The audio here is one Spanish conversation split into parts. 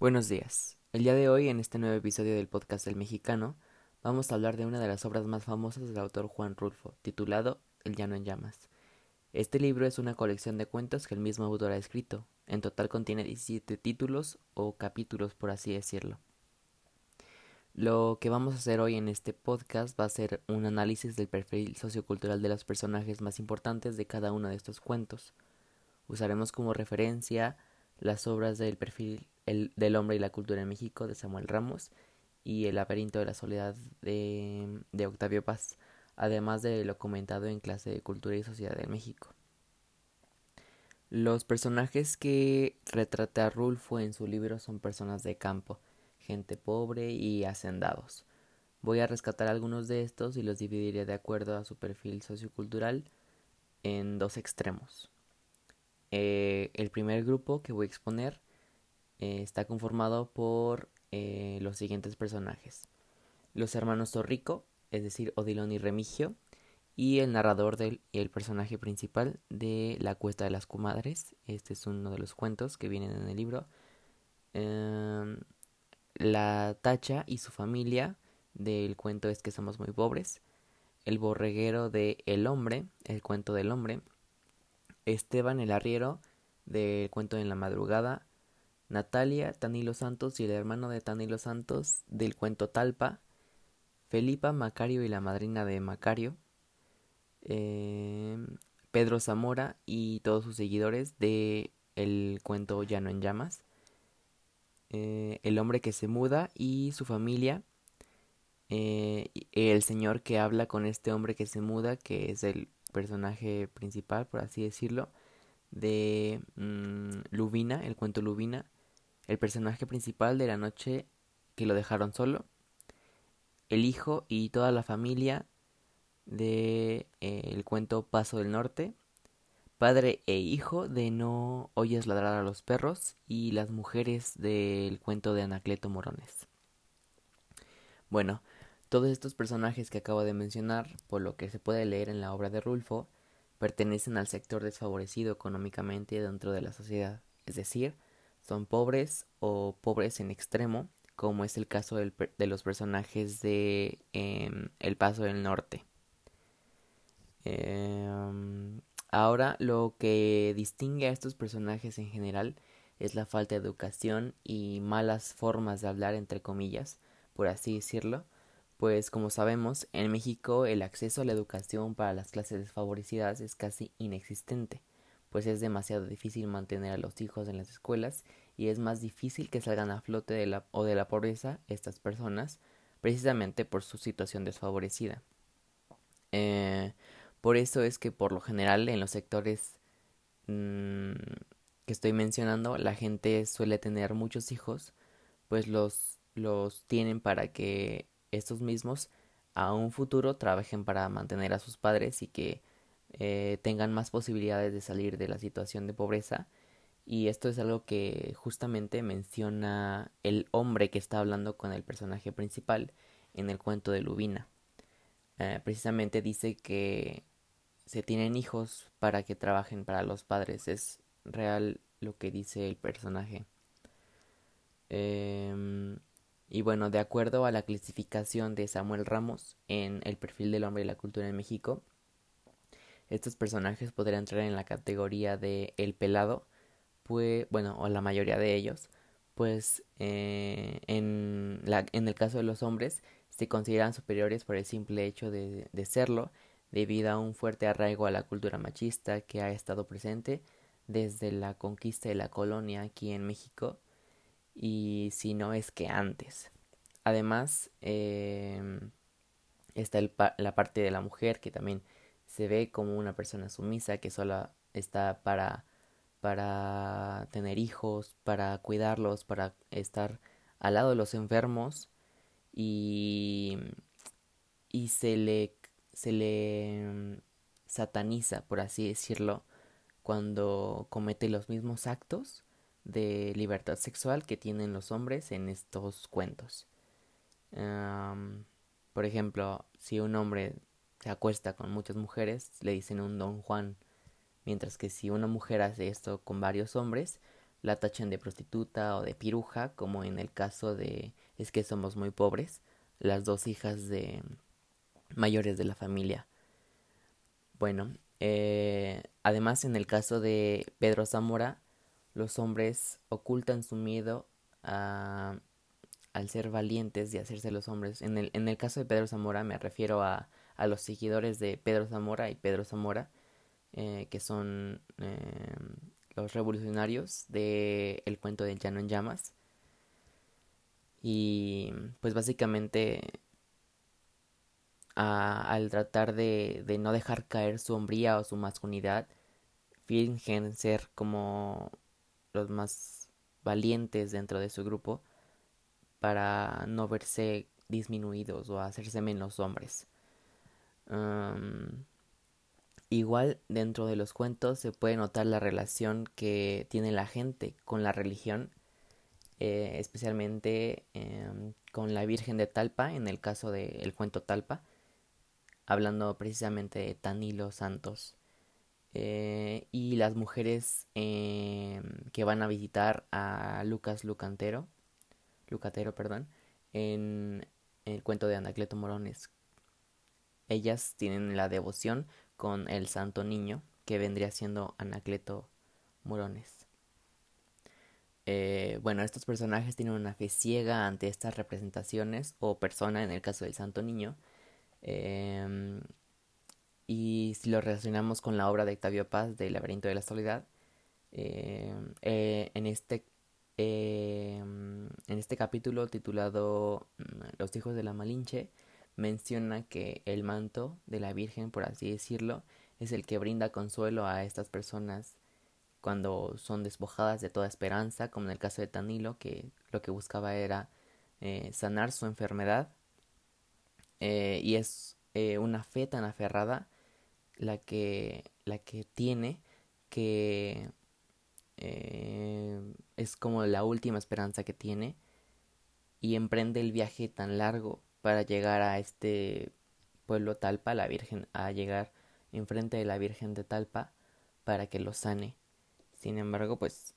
Buenos días. El día de hoy, en este nuevo episodio del podcast del mexicano, vamos a hablar de una de las obras más famosas del autor Juan Rulfo, titulado El llano en llamas. Este libro es una colección de cuentos que el mismo autor ha escrito. En total contiene 17 títulos o capítulos, por así decirlo. Lo que vamos a hacer hoy en este podcast va a ser un análisis del perfil sociocultural de los personajes más importantes de cada uno de estos cuentos. Usaremos como referencia las obras del perfil el, del hombre y la cultura en México de Samuel Ramos y El laberinto de la soledad de, de Octavio Paz, además de lo comentado en clase de cultura y sociedad de México. Los personajes que retrata Rulfo en su libro son personas de campo, gente pobre y hacendados. Voy a rescatar algunos de estos y los dividiré de acuerdo a su perfil sociocultural en dos extremos. Eh, el primer grupo que voy a exponer eh, está conformado por eh, los siguientes personajes. Los hermanos Torrico, es decir, Odilon y Remigio, y el narrador del, el personaje principal de La Cuesta de las Comadres. Este es uno de los cuentos que vienen en el libro. Em, la Tacha y su familia del cuento es que somos muy pobres. El borreguero de El Hombre, el cuento del hombre. Esteban el arriero del cuento en la madrugada. Natalia, Tanilo Santos y el hermano de Tanilo Santos del cuento Talpa. Felipa, Macario y la madrina de Macario. Em, Pedro Zamora y todos sus seguidores de el cuento Llano en llamas. Eh, el hombre que se muda y su familia, eh, el señor que habla con este hombre que se muda, que es el personaje principal, por así decirlo, de mm, Lubina, el cuento Lubina, el personaje principal de la noche que lo dejaron solo, el hijo y toda la familia de eh, el cuento Paso del Norte, padre e hijo de No oyes ladrar a los perros y las mujeres del cuento de Anacleto Morones. Bueno, todos estos personajes que acabo de mencionar, por lo que se puede leer en la obra de Rulfo, pertenecen al sector desfavorecido económicamente dentro de la sociedad, es decir, son pobres o pobres en extremo, como es el caso de los personajes de em, El Paso del Norte. Eh, Ahora, lo que distingue a estos personajes en general es la falta de educación y malas formas de hablar, entre comillas, por así decirlo, pues como sabemos, en México el acceso a la educación para las clases desfavorecidas es casi inexistente, pues es demasiado difícil mantener a los hijos en las escuelas y es más difícil que salgan a flote de la, o de la pobreza estas personas, precisamente por su situación desfavorecida. Eh, por eso es que por lo general en los sectores mm, que estoy mencionando la gente suele tener muchos hijos, pues los, los tienen para que estos mismos a un futuro trabajen para mantener a sus padres y que eh, tengan más posibilidades de salir de la situación de pobreza. Y esto es algo que justamente menciona el hombre que está hablando con el personaje principal en el cuento de Lubina. Eh, precisamente dice que se tienen hijos para que trabajen para los padres. Es real lo que dice el personaje. Em, y bueno, de acuerdo a la clasificación de Samuel Ramos en El perfil del hombre y la cultura en México, estos personajes podrían entrar en la categoría de El pelado, pues, bueno, o la mayoría de ellos, pues eh, en, la, en el caso de los hombres se consideran superiores por el simple hecho de, de serlo debido a un fuerte arraigo a la cultura machista que ha estado presente desde la conquista de la colonia aquí en México y si no es que antes. Además eh, está la parte de la mujer que también se ve como una persona sumisa que solo está para para tener hijos, para cuidarlos, para estar al lado de los enfermos y y se le se le sataniza, por así decirlo, cuando comete los mismos actos de libertad sexual que tienen los hombres en estos cuentos. por ejemplo, si un hombre se acuesta con muchas mujeres, le dicen un don Juan, mientras que si una mujer hace esto con varios hombres, la tachen de prostituta o de piruja, como en el caso de es que somos muy pobres, las dos hijas de mayores de la familia. Bueno, eh, además en el caso de Pedro Zamora, los hombres ocultan su miedo a, al ser valientes y hacerse los hombres. En el, en el caso de Pedro Zamora me refiero a, a los seguidores de Pedro Zamora y Pedro Zamora, eh, que son eh, los revolucionarios de el cuento del llano en llamas. Y pues básicamente al tratar de, de no dejar caer su hombría o su masculinidad, fingen ser como los más valientes dentro de su grupo para no verse disminuidos o hacerse menos hombres. Igual dentro de los cuentos se puede notar la relación que tiene la gente con la religión, eh, especialmente em, con la Virgen de Talpa, en el caso del cuento Talpa, hablando precisamente de Tanilo Santos. Eh, y las mujeres em, que van a visitar a Lucas Lucantero, Lucatero, perdón, en el cuento de Anacleto Morones. Ellas tienen la devoción con el Santo Niño, que vendría siendo Anacleto Morones. Eh, bueno, estos personajes tienen una fe ciega ante estas representaciones o persona en el caso del Santo Niño. Em, y si lo relacionamos con la obra de Octavio Paz del laberinto de la soledad, em, eh, en este em, en este capítulo titulado mm, Los hijos de la Malinche menciona que el manto de la Virgen, por así decirlo, es el que brinda consuelo a estas personas cuando son despojadas de toda esperanza, como en el caso de Tanilo, que lo que buscaba era eh, sanar su enfermedad. Eh, y es eh, una fe tan aferrada la que, la que tiene que es como la última esperanza que tiene y emprende el viaje tan largo para llegar a este pueblo Talpa, la Virgen, a llegar enfrente de la Virgen de Talpa para que lo sane. Sin embargo, pues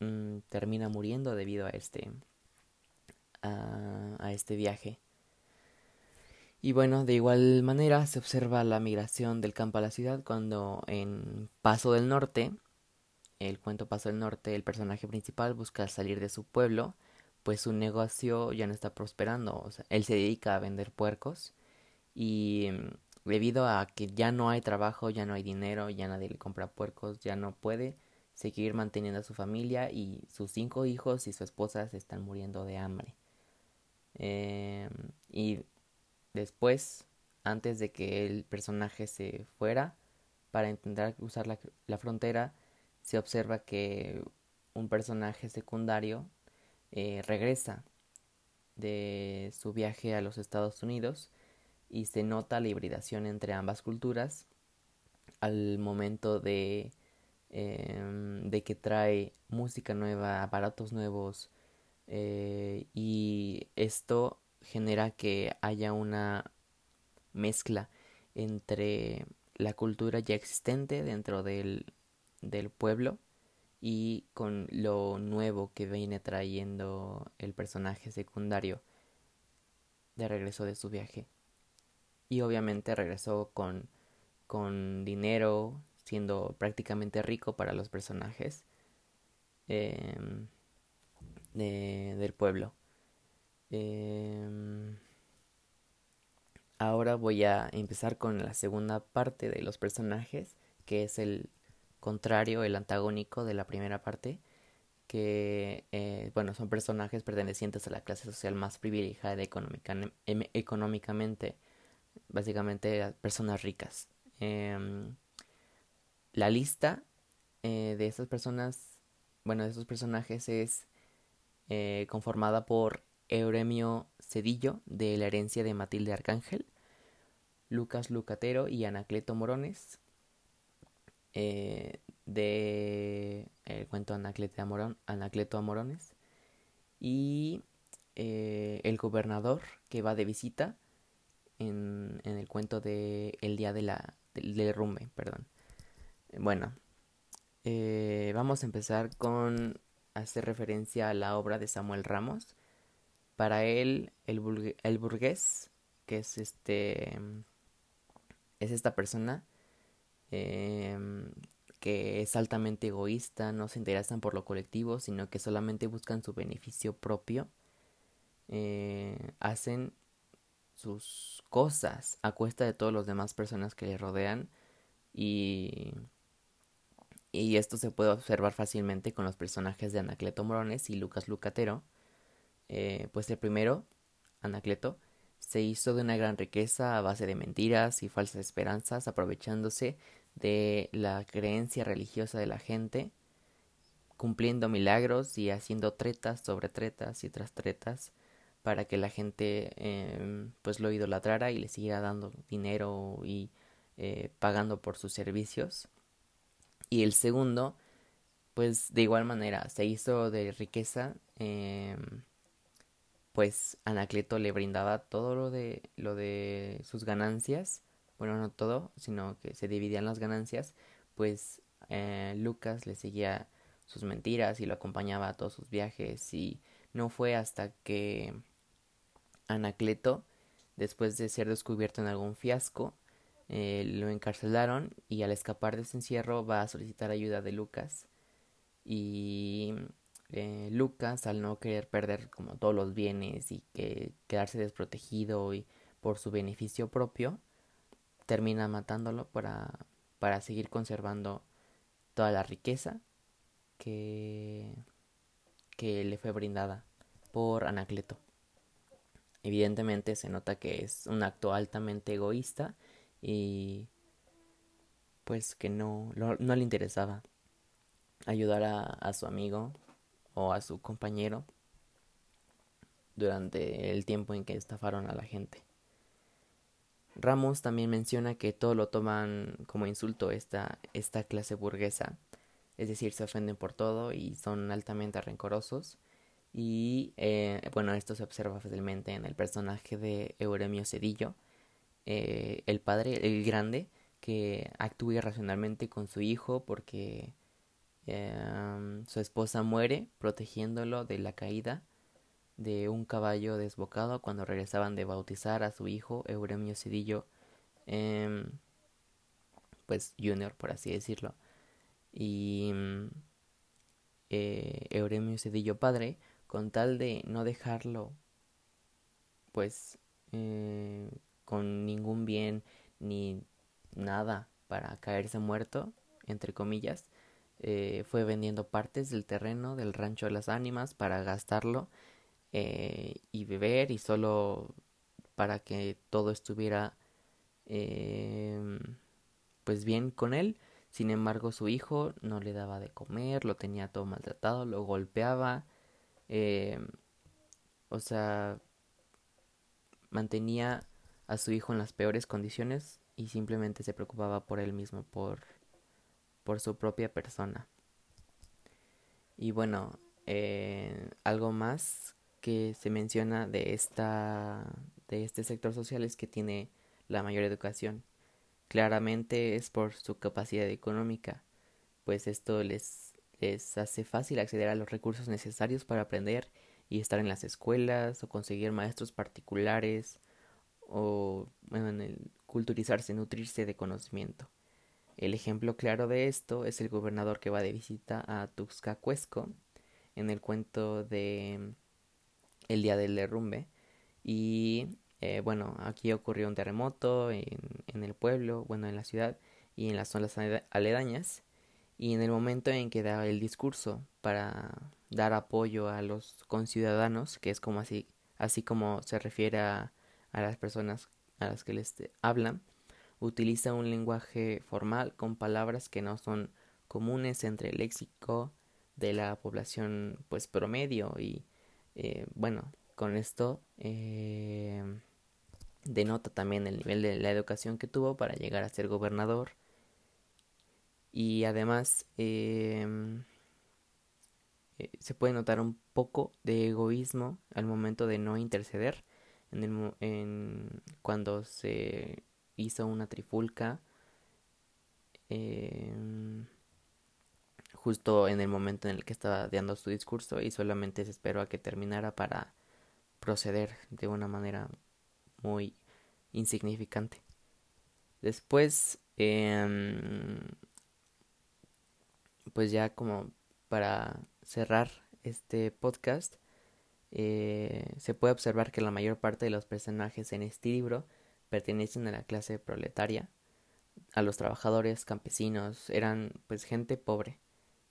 mm, termina muriendo debido a este a, este viaje. Y bueno, de igual manera se observa la migración del campo a la ciudad cuando en Paso del Norte, el cuento Paso del Norte, el personaje principal busca salir de su pueblo, pues su negocio ya no está prosperando. O sea, él se dedica a vender puercos y debido a que ya no hay trabajo, ya no hay dinero, ya nadie le compra puercos, ya no puede seguir manteniendo a su familia y sus cinco hijos y su esposa se están muriendo de hambre. Eh, y después, antes de que el personaje se fuera para intentar cruzar la, la frontera, se observa que un personaje secundario eh, regresa de su viaje a los Estados Unidos y se nota la hibridación entre ambas culturas al momento de, em, de que trae música nueva, aparatos nuevos eh, y esto genera que haya una mezcla entre la cultura ya existente dentro del, del pueblo y con lo nuevo que viene trayendo el personaje secundario de regreso de su viaje y obviamente regresó con, con dinero, siendo prácticamente rico para los personajes em, del pueblo. Em, ahora voy a empezar con la segunda parte de los personajes, que es el contrario, el antagónico de la primera parte, que, eh, bueno, son personajes pertenecientes a la clase social más privilegiada em, económicamente básicamente personas ricas. Em, la lista eh, de estas personas, bueno, de estos personajes es eh, conformada por Euremio Cedillo de la herencia de Matilde Arcángel, Lucas Lucatero y Anacleto Morones eh, de el cuento Anacleto, Amorón, Anacleto Amorones y el gobernador que va de visita en, en el cuento de El día de la del derrumbe, perdón. Bueno, eh, vamos a empezar con hacer referencia a la obra de Samuel Ramos. Para él, el, el burgués, que es este es esta persona em, que es altamente egoísta, no se interesan por lo colectivo, sino que solamente buscan su beneficio propio, eh, hacen sus cosas a cuesta de todas las demás personas que le rodean y, y esto se puede observar fácilmente con los personajes de Anacleto Morones y Lucas Lucatero. Eh, pues el primero, Anacleto, se hizo de una gran riqueza a base de mentiras y falsas esperanzas, aprovechándose de la creencia religiosa de la gente, cumpliendo milagros y haciendo tretas sobre tretas y tras tretas para que la gente em, pues lo idolatrara y le siguiera dando dinero y eh, pagando por sus servicios. Y el segundo, pues de igual manera, se hizo de riqueza eh, pues Anacleto le brindaba todo lo de lo de sus ganancias, bueno no todo, sino que se dividían las ganancias, pues eh, Lucas le seguía sus mentiras y lo acompañaba a todos sus viajes y no fue hasta que Anacleto, después de ser descubierto en algún fiasco, eh, lo encarcelaron y al escapar de ese encierro va a solicitar ayuda de Lucas y eh, Lucas, al no querer perder como todos los bienes y que quedarse desprotegido y por su beneficio propio, termina matándolo para, para seguir conservando toda la riqueza que, que le fue brindada por Anacleto. Evidentemente se nota que es un acto altamente egoísta y pues que no, no, le interesaba ayudar a su amigo o a su compañero durante el tiempo en que estafaron a la gente. Ramos también menciona que todo lo toman como insulto esta, esta clase burguesa, es decir, se ofenden por todo y son altamente rencorosos. Y eh, bueno, esto se observa fácilmente en el personaje de Euremio Cedillo, eh, el padre, el grande, que actúa irracionalmente con su hijo porque Em, su esposa muere protegiéndolo de la caída de un caballo desbocado cuando regresaban de bautizar a su hijo Euremio Cedillo, em, pues junior por así decirlo. Y mm, eh, Euremio Cedillo padre, con tal de no dejarlo pues eh, con ningún bien ni nada para caerse muerto, entre comillas, eh, fue vendiendo partes del terreno del rancho de las ánimas para gastarlo eh, y beber y solo para que todo estuviera eh, pues bien con él. Sin embargo, su hijo no le daba de comer, lo tenía todo maltratado, lo golpeaba, o sea, mantenía a su hijo en las peores condiciones y simplemente se preocupaba por él mismo, por por su propia persona. Y bueno, eh, algo más que se menciona de esta de este sector social es que tiene la mayor educación. Claramente es por su capacidad económica, pues esto les, les hace fácil acceder a los recursos necesarios para aprender y estar en las escuelas o conseguir maestros particulares o bueno, culturizarse, nutrirse de conocimiento. El ejemplo claro de esto es el gobernador que va de visita a Tuxcacuesco en el cuento de El día del derrumbe. Y eh, bueno, aquí ocurrió un terremoto en, en, el pueblo, bueno, en la ciudad y en las zonas aledañas. Y en el momento en que da el discurso para dar apoyo a los conciudadanos, que es como así, así como se refiere a, a las personas a las que les hablan, utiliza un lenguaje formal con palabras que no son comunes entre el léxico de la población pues promedio y eh, bueno con esto eh, denota también el nivel de la educación que tuvo para llegar a ser gobernador. Y además em, eh, se puede notar un poco de egoísmo al momento de no interceder en, el, en cuando se hizo una trifulca em, justo en el momento en el que estaba dando su discurso y solamente se esperó a que terminara para proceder de una manera muy insignificante. Después, em, pues ya como para cerrar este podcast, eh, se puede observar que la mayor parte de los personajes en este libro pertenecen a la clase proletaria, a los trabajadores, campesinos, eran pues gente pobre,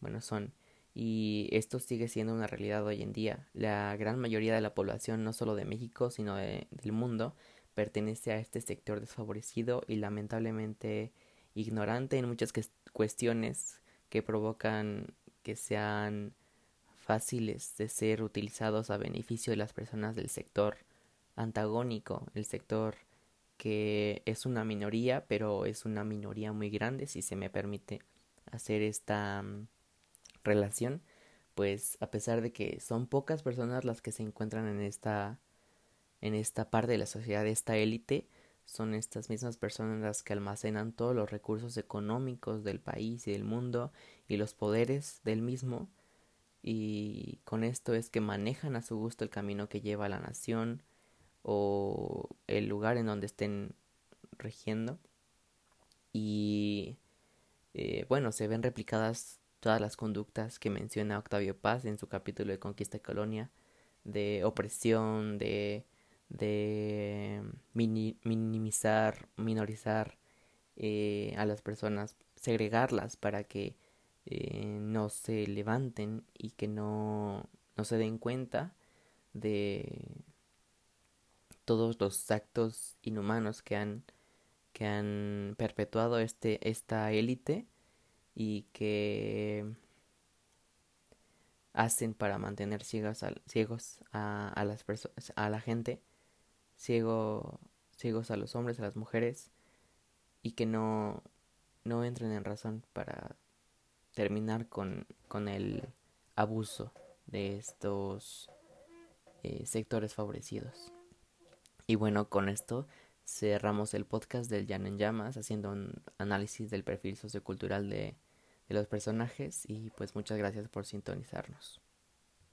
bueno son, y esto sigue siendo una realidad hoy en día. La gran mayoría de la población, no solo de México, sino del mundo, pertenece a este sector desfavorecido y lamentablemente ignorante en muchas cuestiones que provocan que sean fáciles de ser utilizados a beneficio de las personas del sector antagónico, el sector que es una minoría, pero es una minoría muy grande, si se me permite hacer esta mm, relación, pues a pesar de que son pocas personas las que se encuentran en esta en esta parte de la sociedad, esta élite, son estas mismas personas las que almacenan todos los recursos económicos del país y del mundo y los poderes del mismo y con esto es que manejan a su gusto el camino que lleva a la nación o el lugar en donde estén regiendo. Y eh, bueno se ven replicadas todas las conductas que menciona Octavio Paz en su capítulo de Conquista y Colonia de opresión de de minimizar, minorizar eh, a las personas, segregarlas para que eh, no se levanten y que no, no se den cuenta de todos los actos inhumanos que han que han perpetuado este esta élite y que hacen para mantener ciegos a, ciegos a, a las personas a la gente ciego, ciegos a los hombres, a las mujeres, y que no, no entren en razón para terminar con, con el abuso de estos eh, sectores favorecidos. Y bueno, con esto cerramos el podcast del Jan en Llamas, haciendo un análisis del perfil sociocultural de, de los personajes y pues muchas gracias por sintonizarnos.